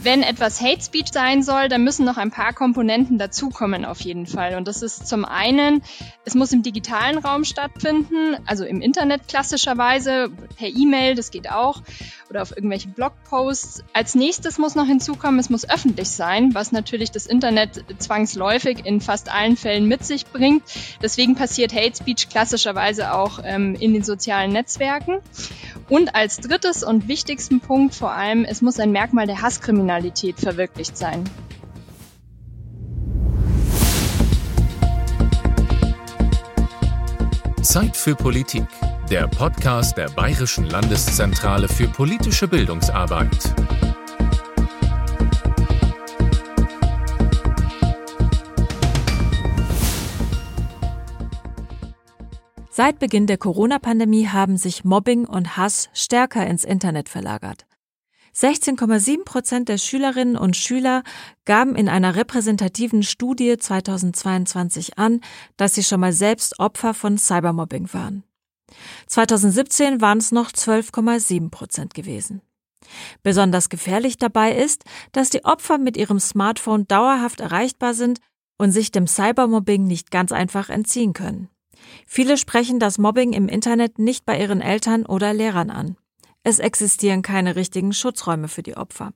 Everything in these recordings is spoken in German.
Wenn etwas Hate Speech sein soll, dann müssen noch ein paar Komponenten dazukommen auf jeden Fall. Und das ist zum einen, es muss im digitalen Raum stattfinden, also im Internet klassischerweise, per E-Mail, das geht auch, oder auf irgendwelchen Blogposts. Als nächstes muss noch hinzukommen, es muss öffentlich sein, was natürlich das Internet zwangsläufig in fast allen Fällen mit sich bringt. Deswegen passiert Hate Speech klassischerweise auch ähm, in den sozialen Netzwerken. Und als drittes und wichtigsten Punkt vor allem, es muss ein Merkmal der Hasskriminalität verwirklicht sein. Zeit für Politik, der Podcast der Bayerischen Landeszentrale für politische Bildungsarbeit. Seit Beginn der Corona-Pandemie haben sich Mobbing und Hass stärker ins Internet verlagert. 16,7 Prozent der Schülerinnen und Schüler gaben in einer repräsentativen Studie 2022 an, dass sie schon mal selbst Opfer von Cybermobbing waren. 2017 waren es noch 12,7 Prozent gewesen. Besonders gefährlich dabei ist, dass die Opfer mit ihrem Smartphone dauerhaft erreichbar sind und sich dem Cybermobbing nicht ganz einfach entziehen können. Viele sprechen das Mobbing im Internet nicht bei ihren Eltern oder Lehrern an. Es existieren keine richtigen Schutzräume für die Opfer.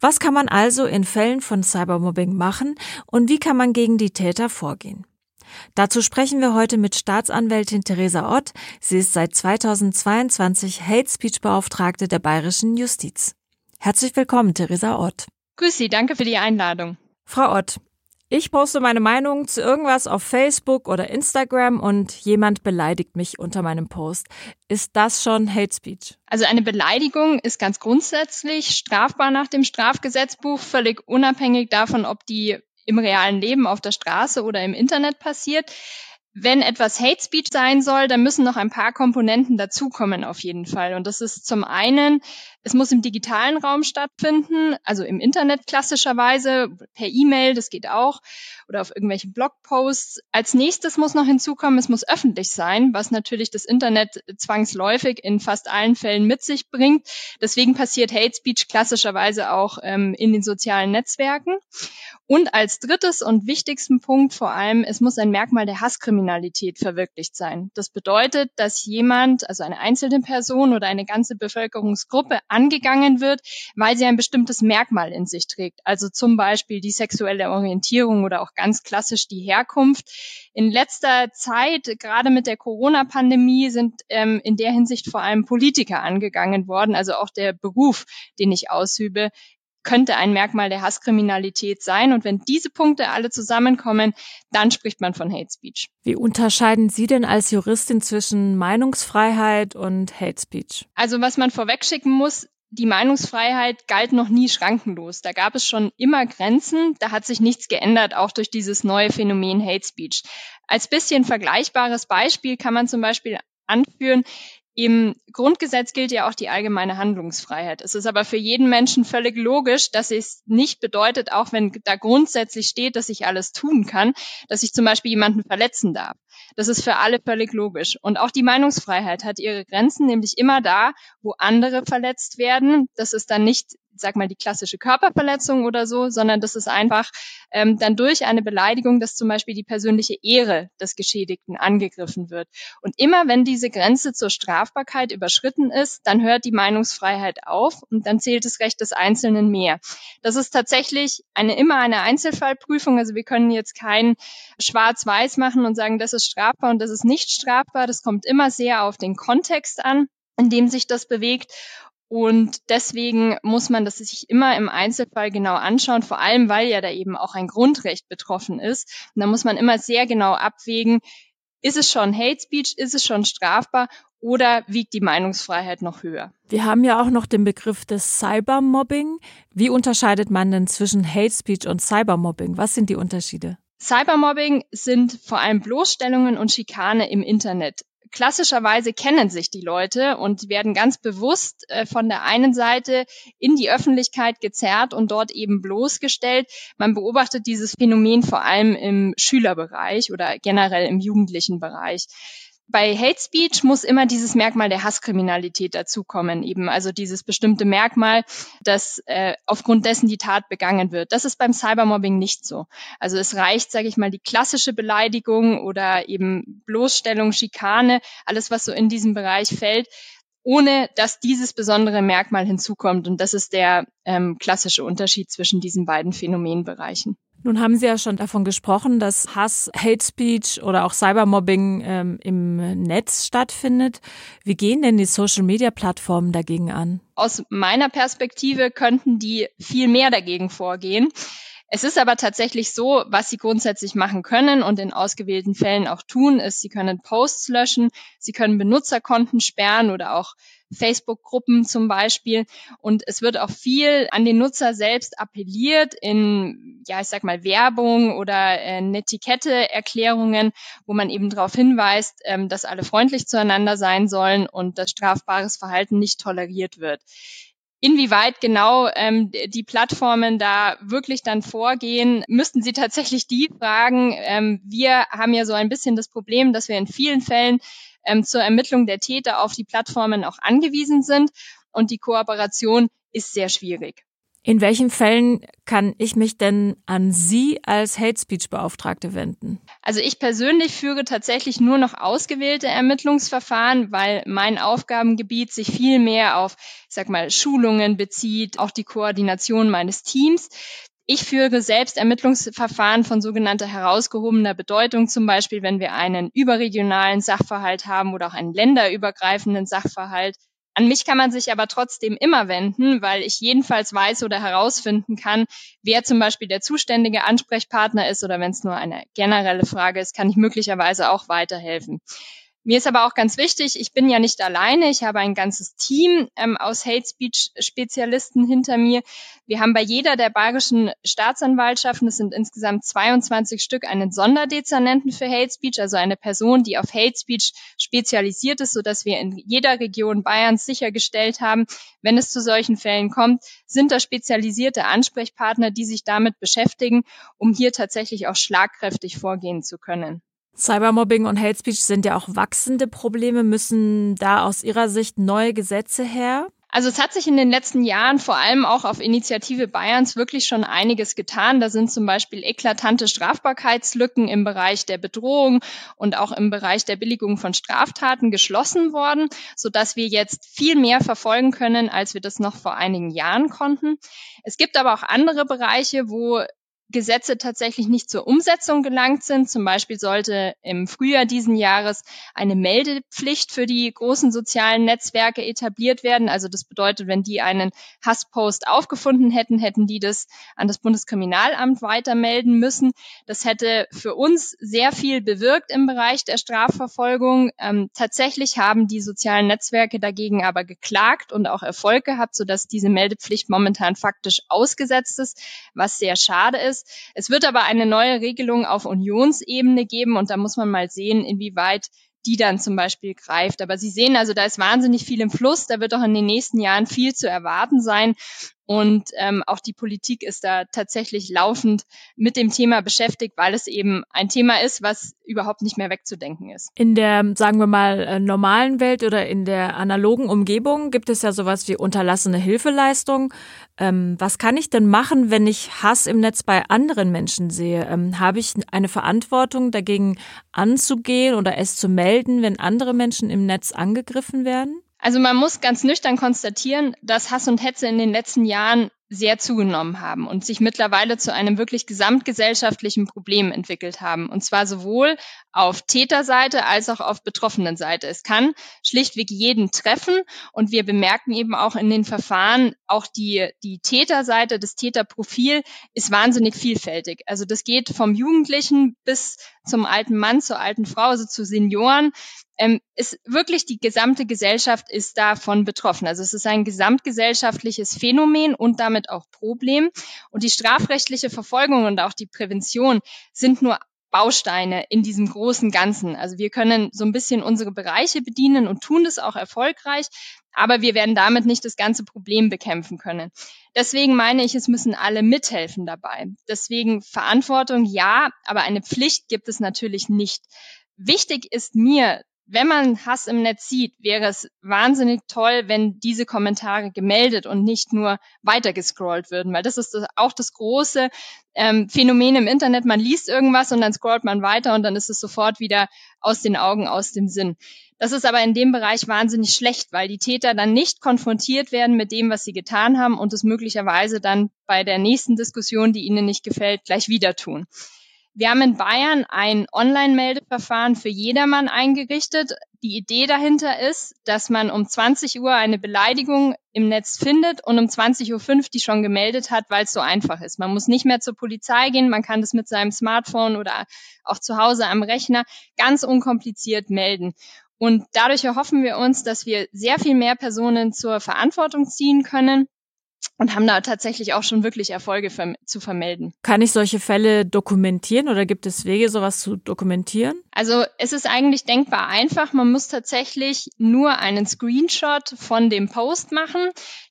Was kann man also in Fällen von Cybermobbing machen und wie kann man gegen die Täter vorgehen? Dazu sprechen wir heute mit Staatsanwältin Theresa Ott. Sie ist seit 2022 Hate Speech Beauftragte der Bayerischen Justiz. Herzlich willkommen, Theresa Ott. Grüß Sie, danke für die Einladung. Frau Ott, ich poste meine Meinung zu irgendwas auf Facebook oder Instagram und jemand beleidigt mich unter meinem Post. Ist das schon Hate Speech? Also eine Beleidigung ist ganz grundsätzlich strafbar nach dem Strafgesetzbuch, völlig unabhängig davon, ob die im realen Leben auf der Straße oder im Internet passiert. Wenn etwas Hate Speech sein soll, dann müssen noch ein paar Komponenten dazukommen auf jeden Fall. Und das ist zum einen, es muss im digitalen Raum stattfinden, also im Internet klassischerweise, per E-Mail, das geht auch, oder auf irgendwelchen Blogposts. Als nächstes muss noch hinzukommen, es muss öffentlich sein, was natürlich das Internet zwangsläufig in fast allen Fällen mit sich bringt. Deswegen passiert Hate Speech klassischerweise auch ähm, in den sozialen Netzwerken. Und als drittes und wichtigsten Punkt vor allem, es muss ein Merkmal der Hasskriminalität verwirklicht sein. Das bedeutet, dass jemand, also eine einzelne Person oder eine ganze Bevölkerungsgruppe angegangen wird, weil sie ein bestimmtes Merkmal in sich trägt. Also zum Beispiel die sexuelle Orientierung oder auch ganz klassisch die Herkunft. In letzter Zeit, gerade mit der Corona-Pandemie, sind ähm, in der Hinsicht vor allem Politiker angegangen worden. Also auch der Beruf, den ich ausübe, könnte ein Merkmal der Hasskriminalität sein. Und wenn diese Punkte alle zusammenkommen, dann spricht man von Hate Speech. Wie unterscheiden Sie denn als Juristin zwischen Meinungsfreiheit und Hate Speech? Also was man vorwegschicken muss, die Meinungsfreiheit galt noch nie schrankenlos. Da gab es schon immer Grenzen. Da hat sich nichts geändert, auch durch dieses neue Phänomen Hate Speech. Als bisschen vergleichbares Beispiel kann man zum Beispiel anführen, im Grundgesetz gilt ja auch die allgemeine Handlungsfreiheit. Es ist aber für jeden Menschen völlig logisch, dass es nicht bedeutet, auch wenn da grundsätzlich steht, dass ich alles tun kann, dass ich zum Beispiel jemanden verletzen darf. Das ist für alle völlig logisch. Und auch die Meinungsfreiheit hat ihre Grenzen, nämlich immer da, wo andere verletzt werden. Das ist dann nicht sag mal, die klassische Körperverletzung oder so, sondern das ist einfach ähm, dann durch eine Beleidigung, dass zum Beispiel die persönliche Ehre des Geschädigten angegriffen wird. Und immer wenn diese Grenze zur Strafbarkeit überschritten ist, dann hört die Meinungsfreiheit auf und dann zählt das Recht des Einzelnen mehr. Das ist tatsächlich eine, immer eine Einzelfallprüfung. Also wir können jetzt kein Schwarz-Weiß machen und sagen, das ist strafbar und das ist nicht strafbar. Das kommt immer sehr auf den Kontext an in dem sich das bewegt. Und deswegen muss man das sich immer im Einzelfall genau anschauen, vor allem weil ja da eben auch ein Grundrecht betroffen ist. Und da muss man immer sehr genau abwägen, ist es schon Hate Speech, ist es schon strafbar oder wiegt die Meinungsfreiheit noch höher? Wir haben ja auch noch den Begriff des Cybermobbing. Wie unterscheidet man denn zwischen Hate Speech und Cybermobbing? Was sind die Unterschiede? Cybermobbing sind vor allem Bloßstellungen und Schikane im Internet klassischerweise kennen sich die Leute und werden ganz bewusst äh, von der einen Seite in die Öffentlichkeit gezerrt und dort eben bloßgestellt. Man beobachtet dieses Phänomen vor allem im Schülerbereich oder generell im jugendlichen Bereich. Bei Hate Speech muss immer dieses Merkmal der Hasskriminalität dazukommen, eben also dieses bestimmte Merkmal, dass äh, aufgrund dessen die Tat begangen wird. Das ist beim Cybermobbing nicht so. Also es reicht, sage ich mal, die klassische Beleidigung oder eben Bloßstellung, Schikane, alles was so in diesem Bereich fällt, ohne dass dieses besondere Merkmal hinzukommt. Und das ist der ähm, klassische Unterschied zwischen diesen beiden Phänomenbereichen. Nun haben Sie ja schon davon gesprochen, dass Hass, Hate Speech oder auch Cybermobbing ähm, im Netz stattfindet. Wie gehen denn die Social-Media-Plattformen dagegen an? Aus meiner Perspektive könnten die viel mehr dagegen vorgehen. Es ist aber tatsächlich so, was sie grundsätzlich machen können und in ausgewählten Fällen auch tun, ist, sie können Posts löschen, sie können Benutzerkonten sperren oder auch Facebook-Gruppen zum Beispiel. Und es wird auch viel an den Nutzer selbst appelliert in, ja, ich sag mal, Werbung oder äh, Netiquette-Erklärungen, wo man eben darauf hinweist, ähm, dass alle freundlich zueinander sein sollen und dass strafbares Verhalten nicht toleriert wird. Inwieweit genau ähm, die Plattformen da wirklich dann vorgehen, müssten Sie tatsächlich die fragen. Ähm, wir haben ja so ein bisschen das Problem, dass wir in vielen Fällen ähm, zur Ermittlung der Täter auf die Plattformen auch angewiesen sind und die Kooperation ist sehr schwierig. In welchen Fällen kann ich mich denn an Sie als Hate Speech Beauftragte wenden? Also ich persönlich führe tatsächlich nur noch ausgewählte Ermittlungsverfahren, weil mein Aufgabengebiet sich viel mehr auf, ich sag mal, Schulungen bezieht, auch die Koordination meines Teams. Ich führe selbst Ermittlungsverfahren von sogenannter herausgehobener Bedeutung, zum Beispiel wenn wir einen überregionalen Sachverhalt haben oder auch einen länderübergreifenden Sachverhalt. An mich kann man sich aber trotzdem immer wenden, weil ich jedenfalls weiß oder herausfinden kann, wer zum Beispiel der zuständige Ansprechpartner ist oder wenn es nur eine generelle Frage ist, kann ich möglicherweise auch weiterhelfen. Mir ist aber auch ganz wichtig, ich bin ja nicht alleine, ich habe ein ganzes Team ähm, aus Hate Speech Spezialisten hinter mir. Wir haben bei jeder der bayerischen Staatsanwaltschaften, es sind insgesamt 22 Stück, einen Sonderdezernenten für Hate Speech, also eine Person, die auf Hate Speech spezialisiert ist, sodass wir in jeder Region Bayerns sichergestellt haben, wenn es zu solchen Fällen kommt, sind da spezialisierte Ansprechpartner, die sich damit beschäftigen, um hier tatsächlich auch schlagkräftig vorgehen zu können. Cybermobbing und Hate Speech sind ja auch wachsende Probleme. Müssen da aus Ihrer Sicht neue Gesetze her? Also es hat sich in den letzten Jahren vor allem auch auf Initiative Bayerns wirklich schon einiges getan. Da sind zum Beispiel eklatante Strafbarkeitslücken im Bereich der Bedrohung und auch im Bereich der Billigung von Straftaten geschlossen worden, sodass wir jetzt viel mehr verfolgen können, als wir das noch vor einigen Jahren konnten. Es gibt aber auch andere Bereiche, wo Gesetze tatsächlich nicht zur Umsetzung gelangt sind. Zum Beispiel sollte im Frühjahr diesen Jahres eine Meldepflicht für die großen sozialen Netzwerke etabliert werden. Also das bedeutet, wenn die einen Hasspost aufgefunden hätten, hätten die das an das Bundeskriminalamt weitermelden müssen. Das hätte für uns sehr viel bewirkt im Bereich der Strafverfolgung. Ähm, tatsächlich haben die sozialen Netzwerke dagegen aber geklagt und auch Erfolg gehabt, sodass diese Meldepflicht momentan faktisch ausgesetzt ist, was sehr schade ist ist. Es wird aber eine neue Regelung auf Unionsebene geben und da muss man mal sehen, inwieweit die dann zum Beispiel greift. Aber Sie sehen also, da ist wahnsinnig viel im Fluss. Da wird auch in den nächsten Jahren viel zu erwarten sein. Und ähm, auch die Politik ist da tatsächlich laufend mit dem Thema beschäftigt, weil es eben ein Thema ist, was überhaupt nicht mehr wegzudenken ist. In der, sagen wir mal, äh, normalen Welt oder in der analogen Umgebung gibt es ja sowas wie unterlassene Hilfeleistung. Ähm, was kann ich denn machen, wenn ich Hass im Netz bei anderen Menschen sehe? Ähm, habe ich eine Verantwortung, dagegen anzugehen oder es zu melden, wenn andere Menschen im Netz angegriffen werden? Also man muss ganz nüchtern konstatieren, dass Hass und Hetze in den letzten Jahren sehr zugenommen haben und sich mittlerweile zu einem wirklich gesamtgesellschaftlichen Problem entwickelt haben. Und zwar sowohl auf Täterseite als auch auf betroffenen Seite. Es kann schlichtweg jeden treffen und wir bemerken eben auch in den Verfahren, auch die, die Täterseite, das Täterprofil ist wahnsinnig vielfältig. Also das geht vom Jugendlichen bis zum alten Mann, zur alten Frau, also zu Senioren ähm, ist wirklich die gesamte Gesellschaft ist davon betroffen. Also es ist ein gesamtgesellschaftliches Phänomen und damit auch Problem. Und die strafrechtliche Verfolgung und auch die Prävention sind nur Bausteine in diesem großen Ganzen. Also wir können so ein bisschen unsere Bereiche bedienen und tun das auch erfolgreich, aber wir werden damit nicht das ganze Problem bekämpfen können. Deswegen meine ich, es müssen alle mithelfen dabei. Deswegen Verantwortung ja, aber eine Pflicht gibt es natürlich nicht. Wichtig ist mir, wenn man Hass im Netz sieht, wäre es wahnsinnig toll, wenn diese Kommentare gemeldet und nicht nur weitergescrollt würden, weil das ist das, auch das große ähm, Phänomen im Internet. Man liest irgendwas und dann scrollt man weiter und dann ist es sofort wieder aus den Augen, aus dem Sinn. Das ist aber in dem Bereich wahnsinnig schlecht, weil die Täter dann nicht konfrontiert werden mit dem, was sie getan haben und es möglicherweise dann bei der nächsten Diskussion, die ihnen nicht gefällt, gleich wieder tun. Wir haben in Bayern ein Online-Meldeverfahren für jedermann eingerichtet. Die Idee dahinter ist, dass man um 20 Uhr eine Beleidigung im Netz findet und um 20.05 Uhr die schon gemeldet hat, weil es so einfach ist. Man muss nicht mehr zur Polizei gehen, man kann das mit seinem Smartphone oder auch zu Hause am Rechner ganz unkompliziert melden. Und dadurch erhoffen wir uns, dass wir sehr viel mehr Personen zur Verantwortung ziehen können und haben da tatsächlich auch schon wirklich Erfolge zu vermelden. Kann ich solche Fälle dokumentieren oder gibt es Wege, sowas zu dokumentieren? Also es ist eigentlich denkbar einfach. Man muss tatsächlich nur einen Screenshot von dem Post machen,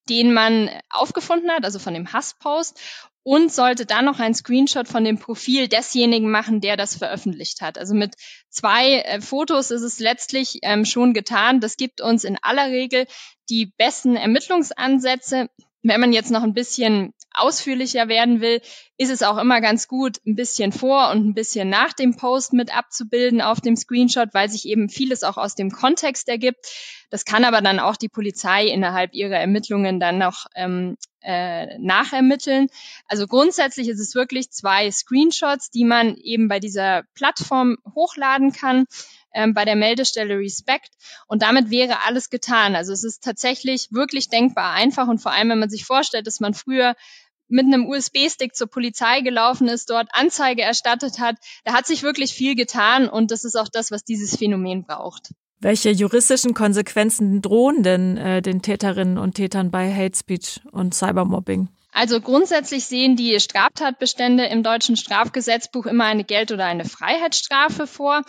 den man aufgefunden hat, also von dem Hasspost und sollte dann noch ein Screenshot von dem Profil desjenigen machen, der das veröffentlicht hat. Also mit zwei äh, Fotos ist es letztlich ähm, schon getan. Das gibt uns in aller Regel die besten Ermittlungsansätze. Wenn man jetzt noch ein bisschen ausführlicher werden will, ist es auch immer ganz gut, ein bisschen vor und ein bisschen nach dem Post mit abzubilden auf dem Screenshot, weil sich eben vieles auch aus dem Kontext ergibt. Das kann aber dann auch die Polizei innerhalb ihrer Ermittlungen dann noch ähm, äh, nachermitteln. Also grundsätzlich ist es wirklich zwei Screenshots, die man eben bei dieser Plattform hochladen kann ähm, bei der Meldestelle Respect. Und damit wäre alles getan. Also es ist tatsächlich wirklich denkbar einfach und vor allem, wenn man sich vorstellt, dass man früher mit einem USB-Stick zur Polizei gelaufen ist, dort Anzeige erstattet hat, da hat sich wirklich viel getan und das ist auch das, was dieses Phänomen braucht. Welche juristischen Konsequenzen drohen denn äh, den Täterinnen und Tätern bei Hate Speech und Cybermobbing? Also grundsätzlich sehen die Straftatbestände im deutschen Strafgesetzbuch immer eine Geld- oder eine Freiheitsstrafe vor.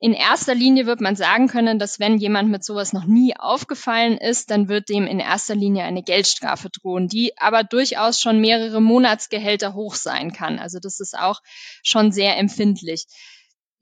In erster Linie wird man sagen können, dass wenn jemand mit sowas noch nie aufgefallen ist, dann wird dem in erster Linie eine Geldstrafe drohen, die aber durchaus schon mehrere Monatsgehälter hoch sein kann. Also das ist auch schon sehr empfindlich.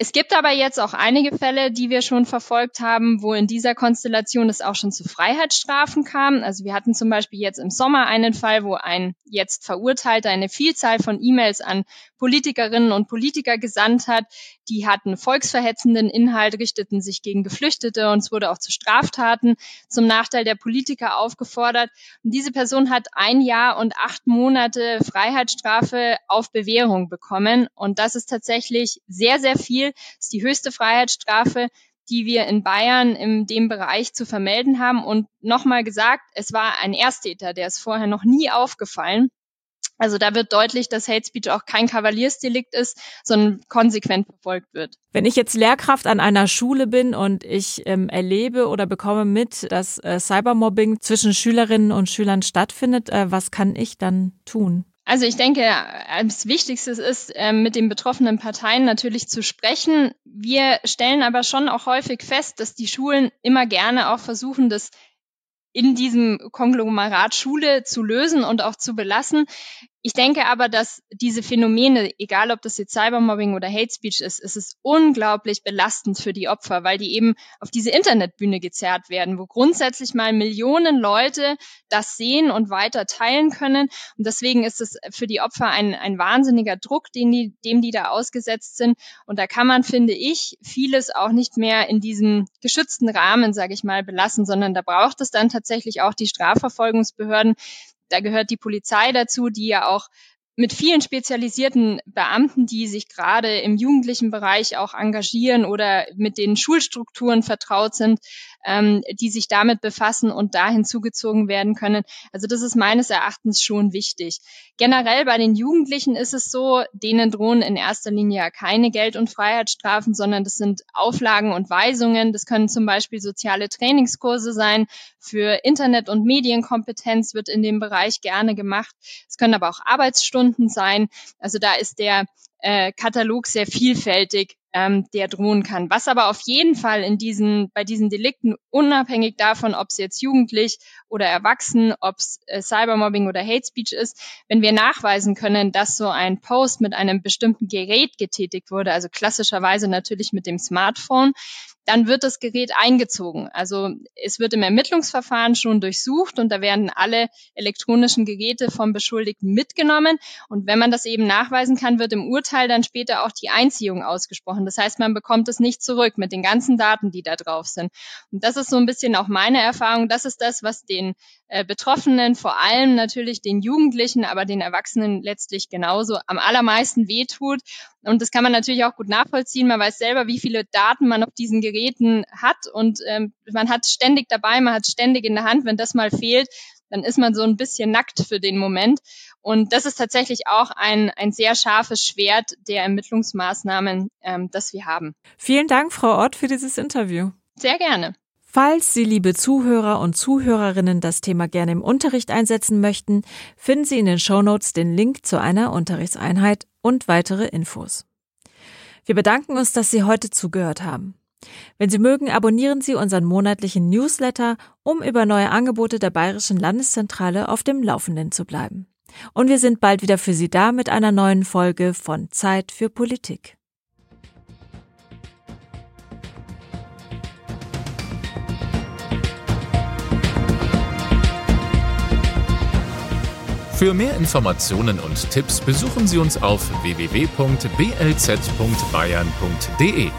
Es gibt aber jetzt auch einige Fälle, die wir schon verfolgt haben, wo in dieser Konstellation es auch schon zu Freiheitsstrafen kam. Also wir hatten zum Beispiel jetzt im Sommer einen Fall, wo ein jetzt Verurteilter eine Vielzahl von E-Mails an Politikerinnen und Politiker gesandt hat. Die hatten volksverhetzenden Inhalt, richteten sich gegen Geflüchtete und es wurde auch zu Straftaten zum Nachteil der Politiker aufgefordert. Und diese Person hat ein Jahr und acht Monate Freiheitsstrafe auf Bewährung bekommen. Und das ist tatsächlich sehr, sehr viel ist die höchste Freiheitsstrafe, die wir in Bayern in dem Bereich zu vermelden haben. Und nochmal gesagt, es war ein Ersttäter, der ist vorher noch nie aufgefallen. Also da wird deutlich, dass Hate Speech auch kein Kavaliersdelikt ist, sondern konsequent verfolgt wird. Wenn ich jetzt Lehrkraft an einer Schule bin und ich ähm, erlebe oder bekomme mit, dass äh, Cybermobbing zwischen Schülerinnen und Schülern stattfindet, äh, was kann ich dann tun? Also ich denke, das Wichtigste ist, ähm, mit den betroffenen Parteien natürlich zu sprechen. Wir stellen aber schon auch häufig fest, dass die Schulen immer gerne auch versuchen, das in diesem Konglomerat Schule zu lösen und auch zu belassen. Ich denke aber, dass diese Phänomene, egal ob das jetzt Cybermobbing oder Hate Speech ist, es ist unglaublich belastend für die Opfer, weil die eben auf diese Internetbühne gezerrt werden, wo grundsätzlich mal Millionen Leute das sehen und weiter teilen können. Und deswegen ist es für die Opfer ein, ein wahnsinniger Druck, die, dem die da ausgesetzt sind. Und da kann man, finde ich, vieles auch nicht mehr in diesem geschützten Rahmen, sage ich mal, belassen, sondern da braucht es dann tatsächlich auch die Strafverfolgungsbehörden, da gehört die Polizei dazu, die ja auch mit vielen spezialisierten Beamten, die sich gerade im jugendlichen Bereich auch engagieren oder mit den Schulstrukturen vertraut sind, ähm, die sich damit befassen und dahin zugezogen werden können. Also das ist meines Erachtens schon wichtig. Generell bei den Jugendlichen ist es so, denen drohen in erster Linie ja keine Geld- und Freiheitsstrafen, sondern das sind Auflagen und Weisungen. Das können zum Beispiel soziale Trainingskurse sein. Für Internet- und Medienkompetenz wird in dem Bereich gerne gemacht. Es können aber auch Arbeitsstunden sein. Also da ist der äh, Katalog sehr vielfältig ähm, der drohen kann. Was aber auf jeden Fall in diesen, bei diesen Delikten, unabhängig davon, ob es jetzt jugendlich oder erwachsen, ob es äh, Cybermobbing oder Hate Speech ist, wenn wir nachweisen können, dass so ein Post mit einem bestimmten Gerät getätigt wurde, also klassischerweise natürlich mit dem Smartphone, dann wird das Gerät eingezogen. Also es wird im Ermittlungsverfahren schon durchsucht und da werden alle elektronischen Geräte vom Beschuldigten mitgenommen. Und wenn man das eben nachweisen kann, wird im Urteil dann später auch die Einziehung ausgesprochen. Das heißt, man bekommt es nicht zurück mit den ganzen Daten, die da drauf sind. Und das ist so ein bisschen auch meine Erfahrung. Das ist das, was den äh, Betroffenen, vor allem natürlich den Jugendlichen, aber den Erwachsenen letztlich genauso am allermeisten wehtut. Und das kann man natürlich auch gut nachvollziehen. Man weiß selber, wie viele Daten man auf diesen Geräten hat und ähm, man hat ständig dabei, man hat ständig in der Hand. Wenn das mal fehlt, dann ist man so ein bisschen nackt für den Moment. Und das ist tatsächlich auch ein, ein sehr scharfes Schwert der Ermittlungsmaßnahmen, ähm, das wir haben. Vielen Dank, Frau Ott, für dieses Interview. Sehr gerne. Falls Sie, liebe Zuhörer und Zuhörerinnen, das Thema gerne im Unterricht einsetzen möchten, finden Sie in den Shownotes den Link zu einer Unterrichtseinheit und weitere Infos. Wir bedanken uns, dass Sie heute zugehört haben. Wenn Sie mögen, abonnieren Sie unseren monatlichen Newsletter, um über neue Angebote der Bayerischen Landeszentrale auf dem Laufenden zu bleiben. Und wir sind bald wieder für Sie da mit einer neuen Folge von Zeit für Politik. Für mehr Informationen und Tipps besuchen Sie uns auf www.blz.bayern.de.